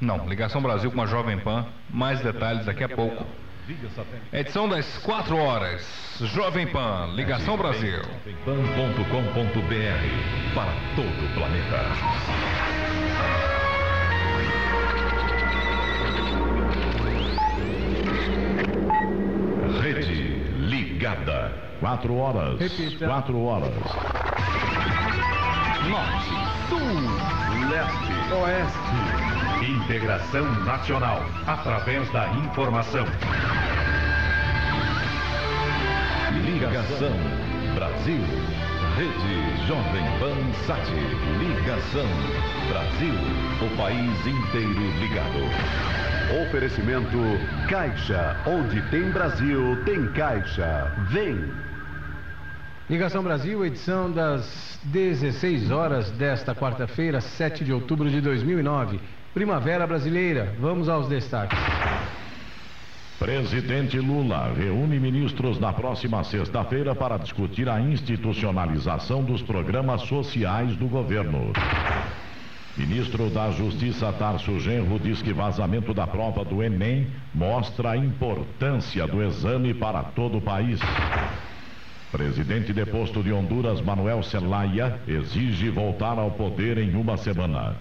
Não, Ligação Brasil com a Jovem Pan. Mais detalhes daqui a pouco. Edição das 4 horas. Jovem Pan, Ligação Brasil. Jovempan.com.br para todo o planeta. Rede ligada. Quatro horas. Repita. Quatro horas. Norte, Sul, Leste. Oeste. Integração nacional. Através da informação. Ligação Brasil. Rede Jovem Pan Sat. Ligação Brasil. O país inteiro ligado. Oferecimento Caixa. Onde tem Brasil, tem Caixa. Vem. Ligação Brasil, edição das 16 horas desta quarta-feira, 7 de outubro de 2009. Primavera Brasileira. Vamos aos destaques. Presidente Lula reúne ministros na próxima sexta-feira para discutir a institucionalização dos programas sociais do governo. Ministro da Justiça Tarso Genro diz que vazamento da prova do Enem mostra a importância do exame para todo o país. Presidente deposto de Honduras, Manuel Zelaya, exige voltar ao poder em uma semana.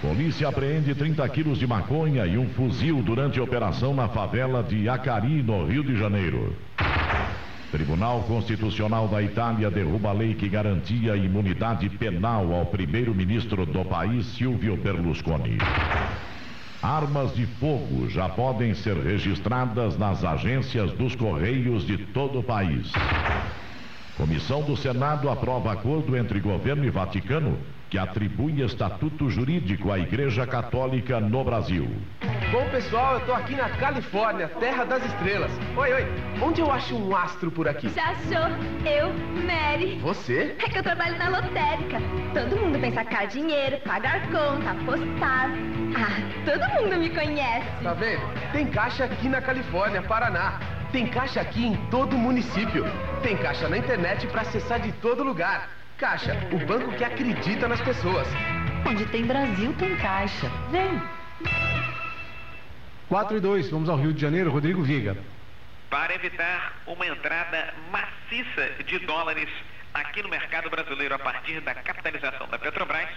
Polícia apreende 30 quilos de maconha e um fuzil durante operação na favela de Acari, no Rio de Janeiro. Tribunal Constitucional da Itália derruba a lei que garantia imunidade penal ao primeiro-ministro do país, Silvio Berlusconi. Armas de fogo já podem ser registradas nas agências dos Correios de todo o país. Comissão do Senado aprova acordo entre governo e Vaticano que atribui estatuto jurídico à Igreja Católica no Brasil. Bom, pessoal, eu tô aqui na Califórnia, terra das estrelas. Oi, oi, onde eu acho um astro por aqui? Já achou? Eu, Mary. Você? É que eu trabalho na lotérica. Todo mundo vem sacar dinheiro, pagar conta, apostar. Ah, todo mundo me conhece. Tá vendo? Tem caixa aqui na Califórnia, Paraná. Tem caixa aqui em todo o município. Tem caixa na internet para acessar de todo lugar. Caixa, o banco que acredita nas pessoas. Onde tem Brasil, tem caixa. Vem. 4 e 2, vamos ao Rio de Janeiro, Rodrigo Viga. para evitar uma entrada maciça de dólares aqui no mercado brasileiro a partir da capitalização da Petrobras,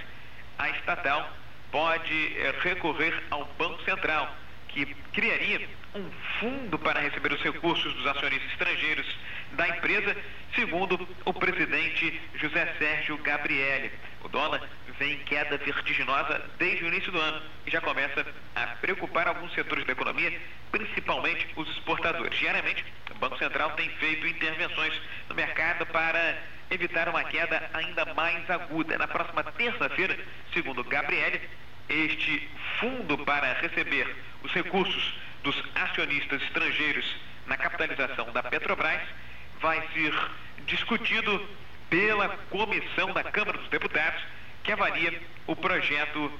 a estatal pode eh, recorrer ao Banco Central, que criaria um fundo para receber os recursos dos acionistas estrangeiros da empresa, segundo o presidente José Sérgio Gabrielli. O dólar vem em queda vertiginosa desde o início do ano e já começa a preocupar alguns setores da economia, principalmente os exportadores. Diariamente, o Banco Central tem feito intervenções no mercado para evitar uma queda ainda mais aguda. Na próxima terça-feira, segundo Gabrielli, este fundo para receber os recursos dos acionistas estrangeiros na capitalização da Petrobras vai ser discutido pela comissão da Câmara dos Deputados que avalia o projeto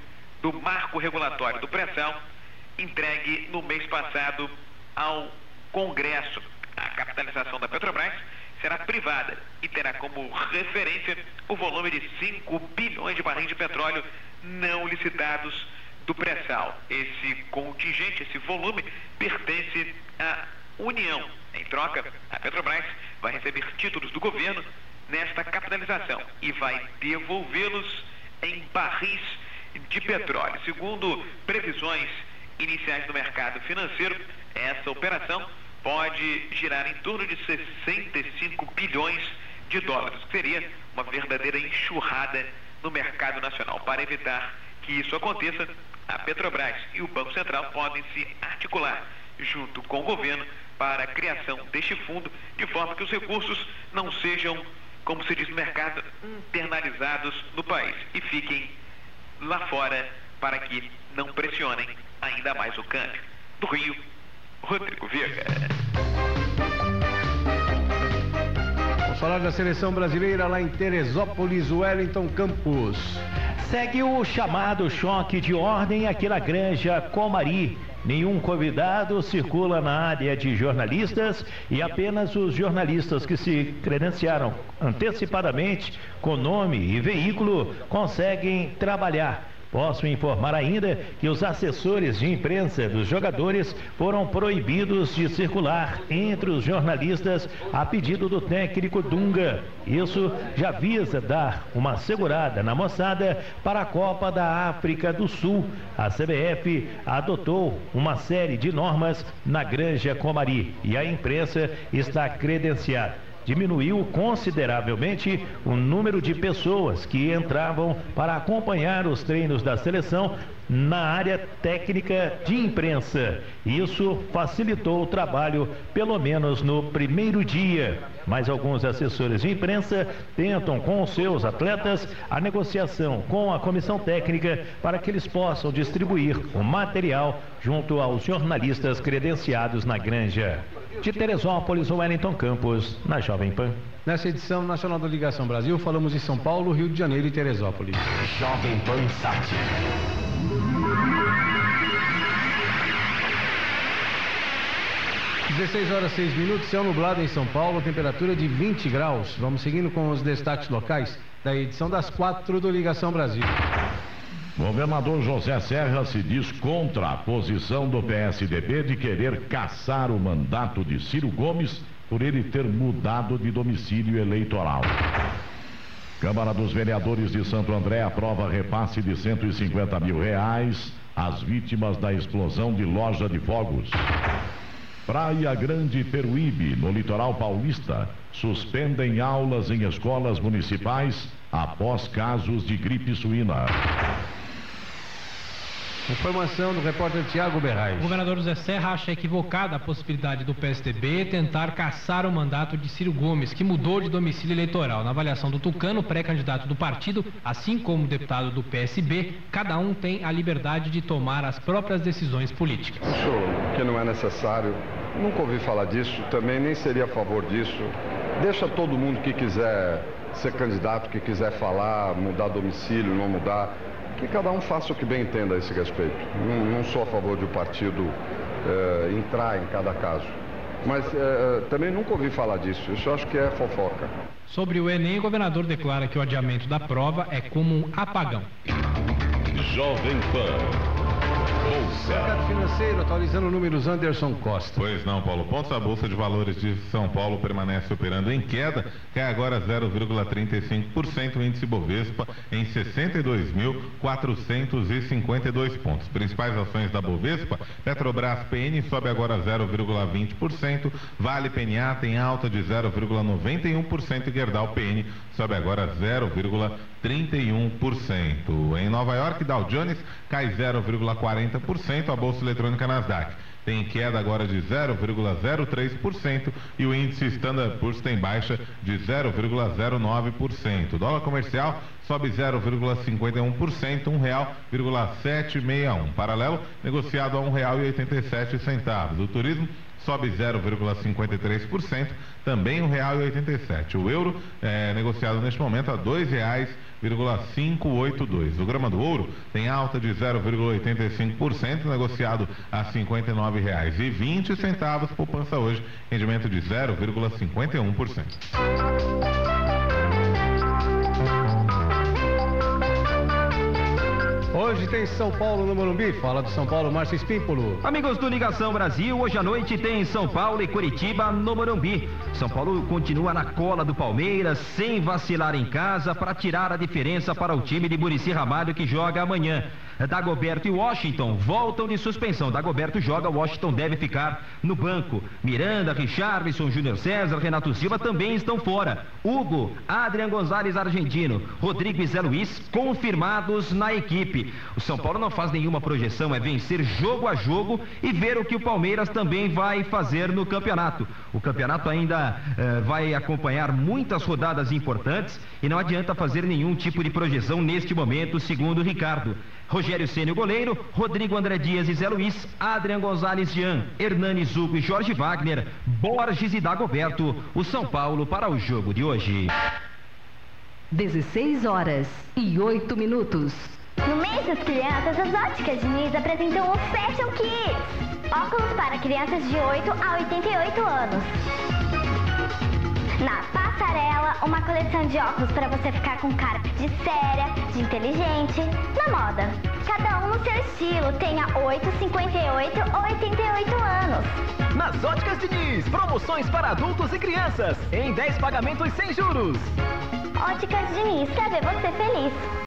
do marco regulatório do pré-sal entregue no mês passado ao Congresso. A capitalização da Petrobras será privada e terá como referência o volume de 5 bilhões de barris de petróleo não licitados do pré-sal. Esse contingente, esse volume, pertence à União. Em troca, a Petrobras vai receber títulos do governo nesta capitalização e vai devolvê-los em barris de petróleo. Segundo previsões iniciais do mercado financeiro, essa operação pode girar em torno de 65 bilhões de dólares, que seria uma verdadeira enxurrada no mercado nacional. Para evitar que isso aconteça, a Petrobras e o Banco Central podem se articular junto com o governo para a criação deste fundo, de forma que os recursos não sejam, como se diz no mercado, internalizados no país e fiquem lá fora para que não pressionem ainda mais o câmbio. Do Rio, Rodrigo Vieira. Vamos falar da seleção brasileira lá em Teresópolis, Wellington Campos. Segue o chamado choque de ordem aqui na Granja Comari. Nenhum convidado circula na área de jornalistas e apenas os jornalistas que se credenciaram antecipadamente com nome e veículo conseguem trabalhar. Posso informar ainda que os assessores de imprensa dos jogadores foram proibidos de circular entre os jornalistas a pedido do técnico Dunga. Isso já visa dar uma segurada na moçada para a Copa da África do Sul. A CBF adotou uma série de normas na Granja Comari e a imprensa está credenciada diminuiu consideravelmente o número de pessoas que entravam para acompanhar os treinos da seleção na área técnica de imprensa. Isso facilitou o trabalho, pelo menos no primeiro dia. Mas alguns assessores de imprensa tentam com os seus atletas a negociação com a comissão técnica para que eles possam distribuir o material junto aos jornalistas credenciados na granja. De Teresópolis, Wellington Campos, na Jovem Pan. Nessa edição nacional da Ligação Brasil, falamos de São Paulo, Rio de Janeiro e Teresópolis. Jovem Pan Sat. Dezesseis horas seis minutos, céu nublado em São Paulo, temperatura de 20 graus. Vamos seguindo com os destaques locais da edição das quatro do Ligação Brasil. Governador José Serra se diz contra a posição do PSDB de querer caçar o mandato de Ciro Gomes por ele ter mudado de domicílio eleitoral. Câmara dos Vereadores de Santo André aprova repasse de 150 mil reais às vítimas da explosão de loja de fogos. Praia Grande Peruíbe, no litoral paulista, suspendem aulas em escolas municipais após casos de gripe suína. Informação do repórter Tiago Berrais. O governador José Serra acha equivocada a possibilidade do PSDB tentar caçar o mandato de Ciro Gomes, que mudou de domicílio eleitoral. Na avaliação do Tucano, pré-candidato do partido, assim como o deputado do PSB, cada um tem a liberdade de tomar as próprias decisões políticas. Acho que não é necessário. Nunca ouvi falar disso, também nem seria a favor disso. Deixa todo mundo que quiser ser candidato, que quiser falar, mudar domicílio, não mudar que cada um faça o que bem entenda a esse respeito. Não, não sou a favor de o um partido eh, entrar em cada caso. Mas eh, também nunca ouvi falar disso. Isso acho que é fofoca. Sobre o Enem, o governador declara que o adiamento da prova é como um apagão. Jovem Pan. Mercado financeiro, atualizando números Anderson Costa. Pois não, Paulo. Pontos a Bolsa de Valores de São Paulo permanece operando em queda, cai agora 0,35%, o índice Bovespa em 62.452 pontos. Principais ações da Bovespa, Petrobras PN sobe agora 0,20%, Vale PNA tem alta de 0,91% e Gerdau PN sobe agora 0,31%. Em Nova York, Dow Jones cai 0,40%, a bolsa eletrônica Nasdaq tem queda agora de 0,03% e o índice Standard Poor's tem baixa de 0,09%. O dólar comercial sobe 0,51%, um real, 761. Paralelo negociado a um real e 87 centavos. O turismo sobe 0,53%, também R$ 1,87. O euro é negociado neste momento a R$ 2,582. O grama do ouro tem alta de 0,85%, negociado a R$ 59,20. Poupança hoje, rendimento de 0,51%. Hoje tem São Paulo no Morumbi. Fala do São Paulo, Márcio Espímpolo. Amigos do Ligação Brasil, hoje à noite tem São Paulo e Curitiba no Morumbi. São Paulo continua na cola do Palmeiras, sem vacilar em casa, para tirar a diferença para o time de Murici Ramalho que joga amanhã. Dagoberto e Washington voltam de suspensão. Dagoberto joga, Washington deve ficar no banco. Miranda, Richarlison, Júnior César, Renato Silva também estão fora. Hugo, Adrian Gonzalez Argentino, Rodrigo e Zé Luiz confirmados na equipe. O São Paulo não faz nenhuma projeção, é vencer jogo a jogo e ver o que o Palmeiras também vai fazer no campeonato. O campeonato ainda eh, vai acompanhar muitas rodadas importantes e não adianta fazer nenhum tipo de projeção neste momento, segundo o Ricardo. Rogério Ceni, goleiro, Rodrigo André Dias e Zé Luiz, Adrian Gonzalez Jean, Hernani Zugo e Jorge Wagner, Borges e Dagoberto, o São Paulo para o jogo de hoje. 16 horas e 8 minutos. No mês das crianças, as óticas Diniz apresentam o Fashion Kids. Óculos para crianças de 8 a 88 anos. Na Passarela, uma coleção de óculos para você ficar com cara de séria, de inteligente, na moda. Cada um no seu estilo, tenha 8, 58 ou 88 anos. Nas Óticas Diniz, promoções para adultos e crianças, em 10 pagamentos sem juros. Óticas Diniz, quer ver você feliz.